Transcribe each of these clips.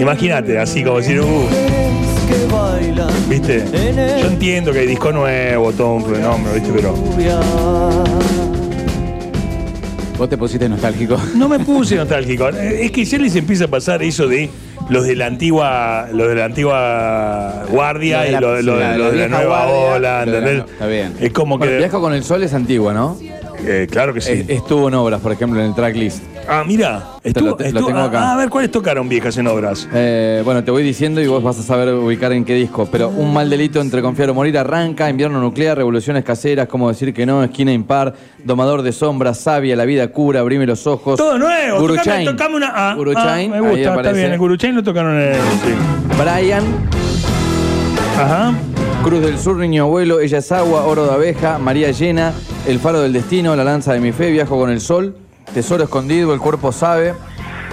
Imagínate, así como decir, uh, ¿viste? Yo entiendo que hay disco nuevo, todo un fenómeno, ¿viste? Pero. Vos te pusiste nostálgico. no me puse nostálgico. Es que ya les empieza a pasar eso de los de la antigua, los de la antigua guardia y la- los de, la de la vieja nueva guardia, ola, ¿entendés? no- está bien. Es como Bueno, que. Viajo con el Sol es antigua, ¿no? eh, claro que sí. Estuvo en obras, por ejemplo, en el tracklist. Ah, mira. Te Estuvo, lo- te- lo estuvo- tengo acá. ah, a ver, ¿cuáles tocaron viejas en obras? Eh, bueno, te voy diciendo y vos vas a saber ubicar en qué disco. Pero un mal delito entre confiar o morir arranca, invierno nuclear, revoluciones caseras, cómo decir que no, esquina impar, domador de sombras, sabia, la vida cura, abrime los ojos. Todo nuevo. Guru Tocame, una. Ah, ah, me gusta, está bien. El Guru Chain lo tocaron en el. Sí. Brian, Ajá. Cruz del Sur, Niño Abuelo, Ella es Agua, Oro de Abeja, María Llena, El Faro del Destino, La Lanza de mi Fe, Viajo con el Sol, Tesoro Escondido, El Cuerpo Sabe,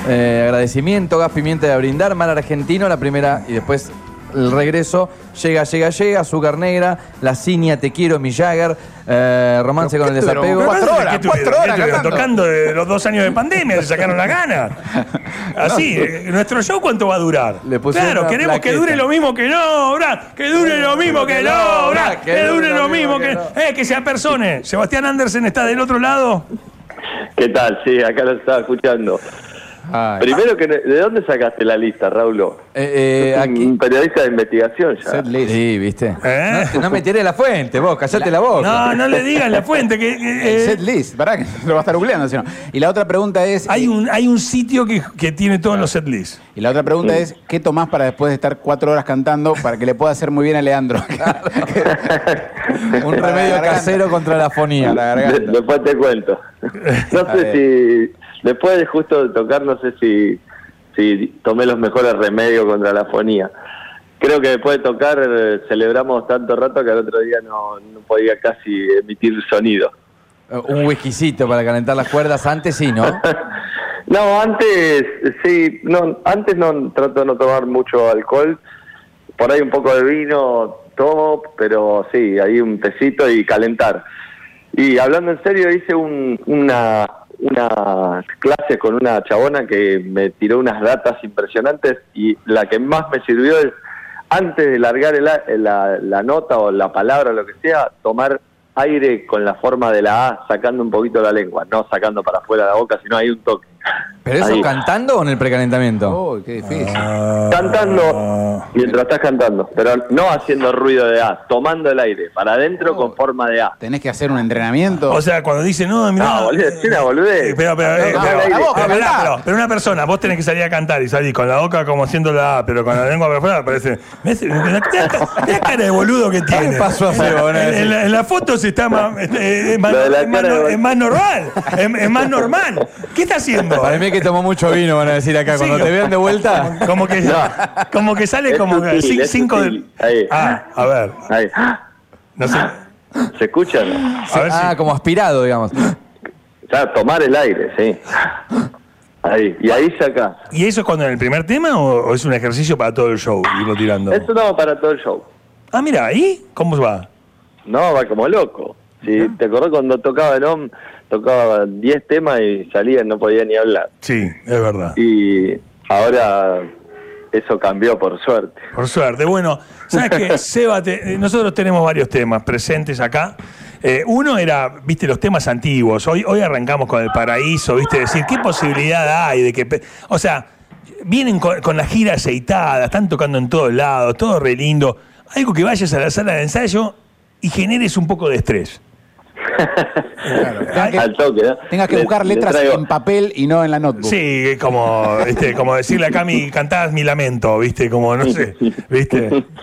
eh, Agradecimiento, Gas Pimienta de Brindar, Mar Argentino, la primera y después el regreso, Llega, Llega, Llega, Azúcar Negra, La Ciña, Te Quiero, Mi Jagger, eh, Romance con el. Desapego. Cuatro horas, ¿Qué cuatro horas ¿Qué estuvieron cantando. tocando de los dos años de pandemia, se sacaron la gana. Así, eh, ¿nuestro show cuánto va a durar? Le claro, queremos que dure lo mismo que no, Brad, que dure lo mismo que no, Brad, que dure lo mismo que... Eh, que se apersone. Sebastián Andersen está del otro lado. ¿Qué tal? Sí, acá lo estaba escuchando. Ay. Primero, que ¿de dónde sacaste la lista, Raúl? Eh, eh, aquí. Un periodista de investigación ya. Set list. Sí, viste. ¿Eh? No, no me tiré la fuente, vos, callate la, boca. No, no le digan la fuente que... que, eh, set list, ¿verdad? Que lo va a estar googleando, si no. Y la otra pregunta es. hay, un, hay un sitio que, que tiene todos los setlists. Y la otra pregunta es, ¿qué tomás para después de estar cuatro horas cantando para que le pueda hacer muy bien a Leandro? Un remedio casero contra la fonía. la garganta. después te cuento. No sé si, después de justo de tocar, no sé si, si tomé los mejores remedios contra la fonía. Creo que después de tocar eh, celebramos tanto rato que al otro día no, no podía casi emitir sonido. Un whiskycito para calentar las cuerdas antes sí, ¿no? No, antes sí, no, antes no trato de no tomar mucho alcohol, por ahí un poco de vino tomo, pero sí, ahí un tecito y calentar. Y hablando en serio, hice un, una, una clase con una chabona que me tiró unas datas impresionantes y la que más me sirvió es, antes de largar el la, la nota o la palabra o lo que sea, tomar aire con la forma de la A, sacando un poquito la lengua, no sacando para afuera la boca, sino hay un toque. ¿Pero eso Ahí. cantando o en el precalentamiento? Uy, qué difícil. Cantando mientras estás cantando, pero no haciendo ruido de A, tomando el aire para adentro con forma de A. Tenés que hacer un entrenamiento. O sea, cuando dice, no, mira. No, boludo, es una boludez. Pero, pero, eh, No, pero, no, la boca, pero, pero- pero una persona, vos tenés que salir a cantar y salir con la boca como haciendo la A, pero con la lengua para afuera, parece. ¿ves? Mirá cara de boludo que tiene. pasó a En en, la, en la foto se está más, eh, es, más, Lo de la es más cara no- de- es más normal. Es, es más normal. ¿Qué está haciendo? Para mí que tomó mucho vino, van a decir acá. Cuando Sí, te vean de vuelta. Como que, como que sale Es como sutil, cinco sutil. de. Ahí. Ah, a ver. Ahí. No sé. ¿Se escucha? no? A ver Ah, si. como aspirado, digamos. Claro, tomar el aire, sí. Ahí, y ahí sacás. ¿Y eso es cuando en el primer tema o, o es un ejercicio para todo el show? Irlo tirando. Eso no para todo el show. Ah, mira, ¿ahí? ¿Cómo va? No, va como loco. Sí, ¿Te acordás cuando tocaba el OM? Tocaba 10 temas y salía y no podía ni hablar. Sí, es verdad. Y ahora eso cambió por suerte. Por suerte. Bueno, ¿sabes qué? Seba, te- eh, nosotros tenemos varios temas presentes acá. Eh, uno era, viste, los temas antiguos. Hoy, hoy arrancamos con el paraíso, viste, decir, ¿qué posibilidad hay de que... O sea, vienen con, con la gira aceitada, están tocando en todos lados, todo re lindo. Algo que vayas a la sala de ensayo y generes un poco de estrés. Tengas que- Al toque, ¿no? Tengas que Le- buscar le letras en papel y no en la notebook. Sí, como, viste, como decirle a Cami, cantás mi lamento, viste, como, no sé, viste.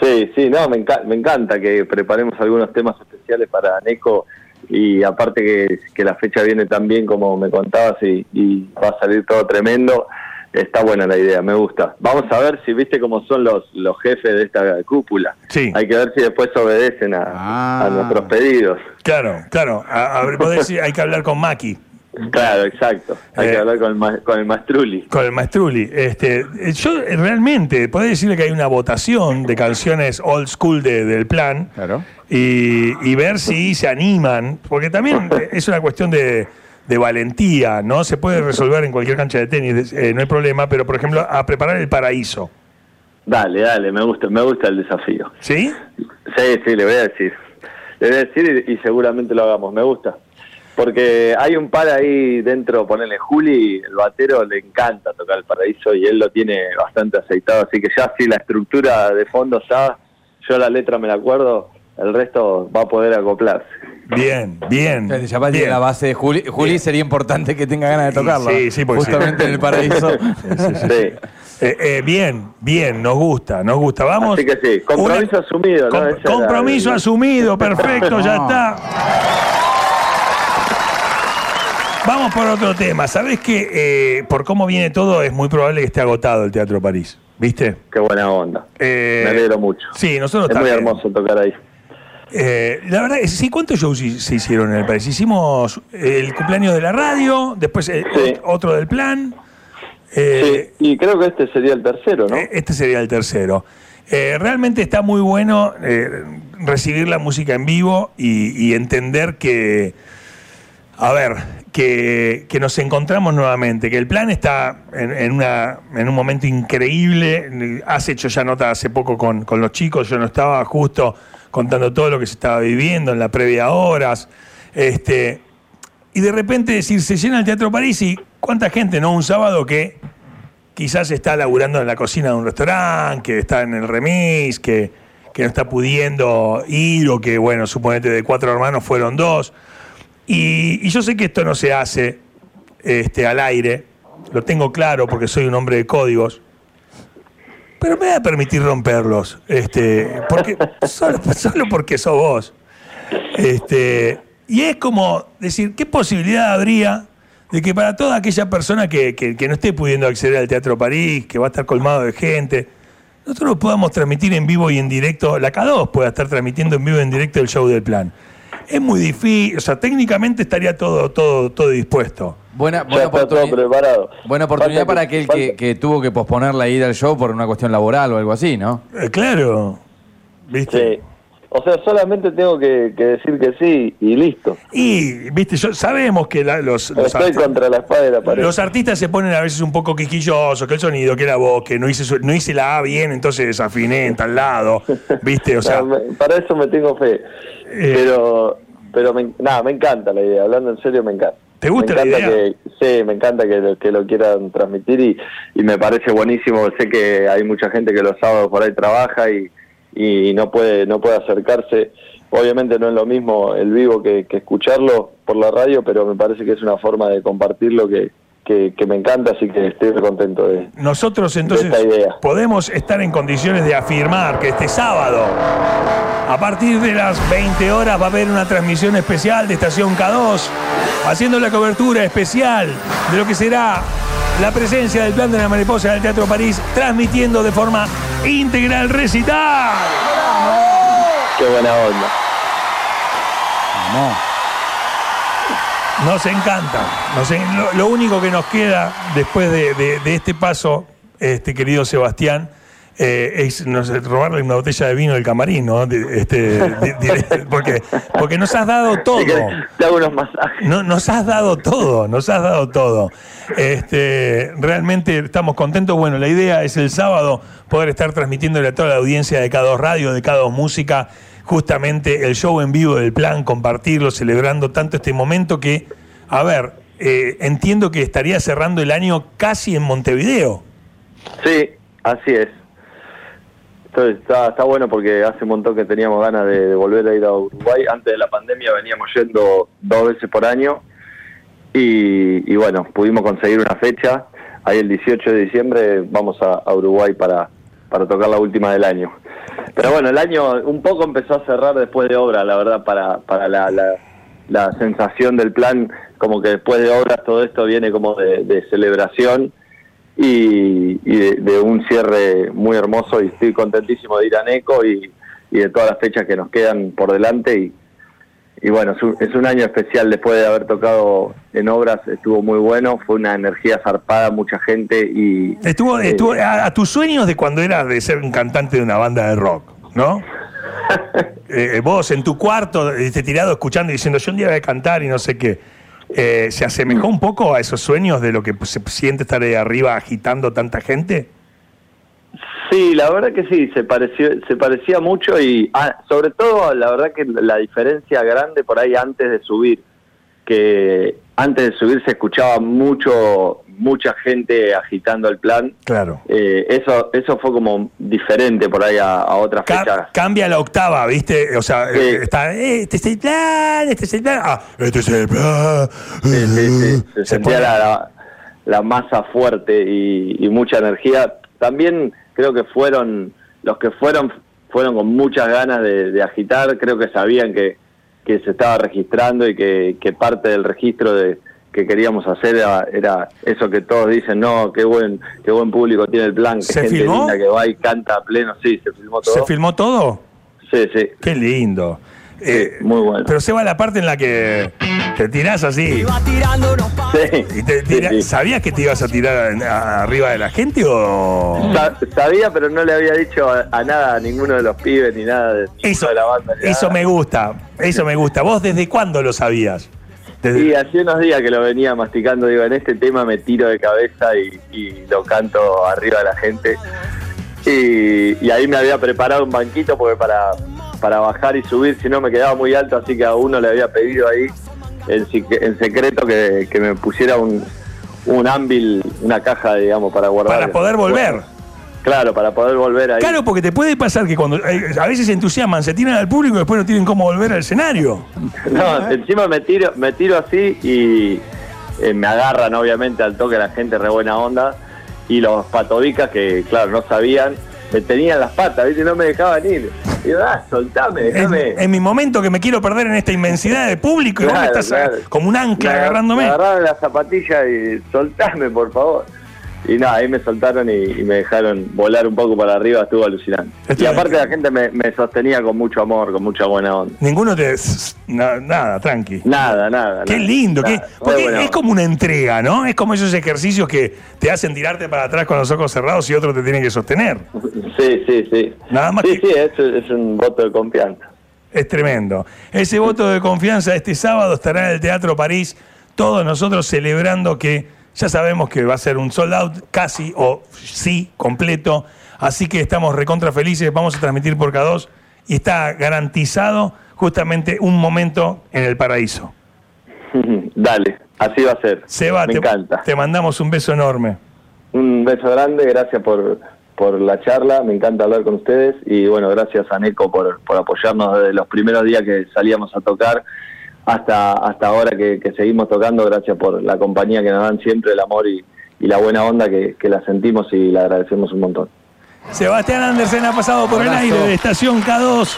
Sí, sí, no, me, enca- me encanta que preparemos algunos temas especiales para Neco y aparte que, que la fecha viene tan bien como me contabas y, y va a salir todo tremendo, está buena la idea, me gusta. Vamos a ver si viste cómo son los, los jefes de esta cúpula. Sí. Hay que ver si después obedecen a, Ah. a nuestros pedidos. Claro, claro. A, a ver, vos decís, hay que hablar con Maki, Claro, exacto. Hay Eh. que hablar con el, con el Mastrulli. con el Maestruli. Este, eh, yo eh, realmente, podés decirle que hay una votación de canciones old school de- del plan Claro. y, y ver si se animan, porque también es una cuestión de, de valentía, ¿no? Se puede resolver en cualquier cancha de tenis, eh, no hay problema, pero por ejemplo, a preparar el paraíso. Dale, dale, me gusta, me gusta el desafío. ¿Sí? Sí, sí, le voy a decir. Le voy a decir y, y seguramente lo hagamos, me gusta. Porque hay un par ahí dentro, ponerle Juli, el batero le encanta tocar el paraíso y él lo tiene bastante aceitado, así que ya si la estructura de fondo está, yo la letra me la acuerdo, el resto va a poder acoplarse. Bien, bien. El Chapal tiene bien. la base de Juli. Juli sería importante que tenga ganas de tocarla. Sí, sí, porque Justamente sí. en el paraíso. Sí. Eh, eh, bien, bien, nos gusta, nos gusta. Vamos. Así que sí, compromiso Una- asumido, ¿no? Com- Esa era- compromiso asumido, perfecto, ya está. Vamos por otro tema. ¿Sabés que eh, por cómo viene todo es muy probable que esté agotado el Teatro París? ¿Viste? Qué buena onda. Eh, me alegro mucho. Sí, nosotros Es muy también. hermoso tocar ahí. Eh, la verdad, es- sí, ¿cuántos shows se hicieron en el país? Hicimos el cumpleaños de la radio, después eh, Sí. otro del plan. eh, sí, y creo que este sería el tercero, ¿no? eh, Este sería el tercero. Eh, realmente está muy bueno eh, recibir la música en vivo y, y entender que, a ver, que, nos encontramos nuevamente, que el plan está en, en una, en un momento increíble. Has hecho ya nota hace poco con, con los chicos, yo no estaba justo contando todo lo que se estaba viviendo en la previa horas. Este, y de repente decir, se llena el Teatro París y cuánta gente, ¿no? Un sábado que quizás está laburando en la cocina de un restaurante, que está en el remis, que, que no está pudiendo ir o que, bueno, suponete de cuatro hermanos fueron dos. Y, y yo sé que esto no se hace este, al aire, lo tengo claro porque soy un hombre de códigos, pero me voy a permitir romperlos, este, porque, solo, solo porque sos vos. Este, y es como decir, ¿qué posibilidad habría de que para toda aquella persona que, que- que no esté pudiendo acceder al Teatro París, que va a estar colmado de gente, nosotros podamos transmitir en vivo y en directo, la K2 pueda estar transmitiendo en vivo y en directo el show del plan? Es muy difícil, o sea, técnicamente estaría todo, todo, todo dispuesto. Buena, buena, está todo oportunidad, preparado. buena oportunidad Falta para que- aquel que, tuvo que posponer la ida al show por una cuestión laboral o algo así, ¿no? Eh, claro, ¿viste? Sí. O sea, solamente tengo que, que decir que sí y listo. Y, viste, yo, sabemos que la- los, los Estoy artistas- contra la espada de la pared. Los artistas se ponen a veces un poco quisquillosos, que el sonido, que la voz, que no hice, su- no hice la A bien, entonces desafiné en tal lado, ¿viste? O sea, No, me- para eso me tengo fe. Eh. pero, pero me, nada, me encanta la idea. Hablando en serio, me encanta. ¿Te gusta me la idea? Que, sí, me encanta que, lo- que lo quieran transmitir y, y me parece buenísimo. Sé que hay mucha gente que los sábados por ahí trabaja y, y no puede no puede acercarse. Obviamente no es lo mismo el vivo que, que escucharlo por la radio, pero me parece que es una forma de compartirlo que, que, que me encanta, así que estoy contento de nosotros entonces esta idea. podemos estar en condiciones de afirmar que este sábado, a partir de las 20 horas, va a haber una transmisión especial de Estación K2, haciendo la cobertura especial de lo que será la presencia del plan de la mariposa del Teatro París, transmitiendo de forma íntegra el recital. Qué buena onda. No. Nos encanta. Nos en- lo, lo único que nos queda después de, de- de este paso, este querido Sebastián, eh, es robarle una botella de vino del camarín, ¿no? De- este, porque, porque nos has dado todo. Te hago unos masajes. No, nos has dado todo, nos has dado todo. Este, realmente estamos contentos. Bueno, la idea es el sábado poder estar transmitiéndole a toda la audiencia de K2 Radio, de K2 Música, justamente el show en vivo del plan, compartirlo, celebrando tanto este momento que, a ver, eh, entiendo que estaría cerrando el año casi en Montevideo. Sí, así es. Entonces está, está bueno porque hace un montón que teníamos ganas de, volver a ir a Uruguay. Antes de la pandemia veníamos yendo dos veces por año y, y bueno, pudimos conseguir una fecha. Ahí el 18 de diciembre vamos a, a Uruguay para, para tocar la última del año. Pero bueno, el año un poco empezó a cerrar después de obra, la verdad, para, para la, la, la sensación del plan, como que después de obras todo esto viene como de, celebración y, y de, de un cierre muy hermoso y estoy contentísimo de ir a Neco y, y de todas las fechas que nos quedan por delante y, y bueno, es un, año especial después de haber tocado en obras, estuvo muy bueno, fue una energía zarpada, mucha gente y... Estuvo, eh, estuvo a, a tus sueños de cuando eras de ser un cantante de una banda de rock, ¿no? Eh, vos en tu cuarto, este, tirado escuchando y diciendo, yo un día voy a cantar y no sé qué. eh, ¿se asemejó un poco a esos sueños de lo que se siente estar ahí arriba agitando tanta gente? Sí, la verdad que sí, se pareció, se parecía mucho y ah, sobre todo la verdad que la diferencia grande por ahí antes de subir, que antes de subir se escuchaba mucho, mucha gente agitando el plan. Claro. Eh, eso, eso fue como diferente por ahí a, a otras Ca- fechas. cambia la octava, ¿viste? O sea, Sí. eh, está, eh, este es el plan, este es el plan. Ah, este es el plan. Sí, sí, sí, Se, Se sentía la, la- la masa fuerte y, y mucha energía. También creo que fueron, los que fueron, fueron con muchas ganas de, de agitar, creo que sabían que, que se estaba registrando y que, que parte del registro de que queríamos hacer era, era eso que todos dicen, no, qué buen, qué buen público tiene el plan, que ¿Se gente filmó? linda que va y canta a pleno, sí, se filmó todo. ¿Se filmó todo? Sí, sí. Qué lindo. Eh, muy bueno. Pero se va la parte en la que te tirás así. Sí, Y te sí, tira- sí. ¿Sabías que te ibas a tirar a- arriba de la gente o...? Sa- Sabía, pero no le había dicho a, a nada, a ninguno de los pibes ni nada de, Eso, de la banda. eso nada. me gusta, eso me gusta. ¿Vos desde cuándo lo sabías? Desde- Y hace unos días que lo venía masticando, digo, en este tema me tiro de cabeza y, y lo canto arriba de la gente. Y, y ahí me había preparado un banquito porque para, para bajar y subir, si no me quedaba muy alto, así que a uno le había pedido ahí en, en secreto que, que me pusiera un, un ámbil, una caja, digamos, para guardar. para poder volver. Claro, para poder volver ahí. Claro, porque te puede pasar que cuando eh, a veces se entusiasman, se tiran al público y después no tienen cómo volver al escenario. No, encima me tiro, me tiro así y eh, me agarran obviamente al toque la gente re buena onda y los patobicas que claro no sabían, me tenían las patas, ¿viste? no me dejaban ir. Y ah, soltame, déjame. en mi momento que me quiero perder en esta inmensidad de público y vos me Claro, estás claro. como un ancla Me agar- agarrándome. Me agarraron las zapatillas y soltame, por favor. Y nada, ahí me soltaron y, y me dejaron volar un poco para arriba, estuvo alucinante. Y aparte la gente me, me sostenía con mucho amor, con mucha buena onda. Ninguno te... na- nada, tranqui. Nada, nada. Qué nada, lindo, qué- nada. Porque es como una entrega, ¿no? Es como esos ejercicios que te hacen tirarte para atrás con los ojos cerrados y otro te tiene que sostener. Sí, sí, sí. Nada más sí, que- sí, es, es un voto de confianza. Es tremendo. Ese voto de confianza este sábado estará en el Teatro París, todos nosotros celebrando que ya sabemos que va a ser un sold out casi o sí completo, así que estamos recontra felices, vamos a transmitir por K2 y está garantizado justamente un momento en el paraíso. Dale, así va a ser. Seba, Me te, encanta. te mandamos un beso enorme. Un beso grande, gracias por, por la charla, me encanta hablar con ustedes y bueno, gracias a Neco por, por apoyarnos desde los primeros días que salíamos a tocar hasta, hasta ahora que, que seguimos tocando, gracias por la compañía que nos dan siempre, el amor y, y la buena onda que, que la sentimos y la agradecemos un montón. Sebastián Andersen ha pasado por el aire de Estación K2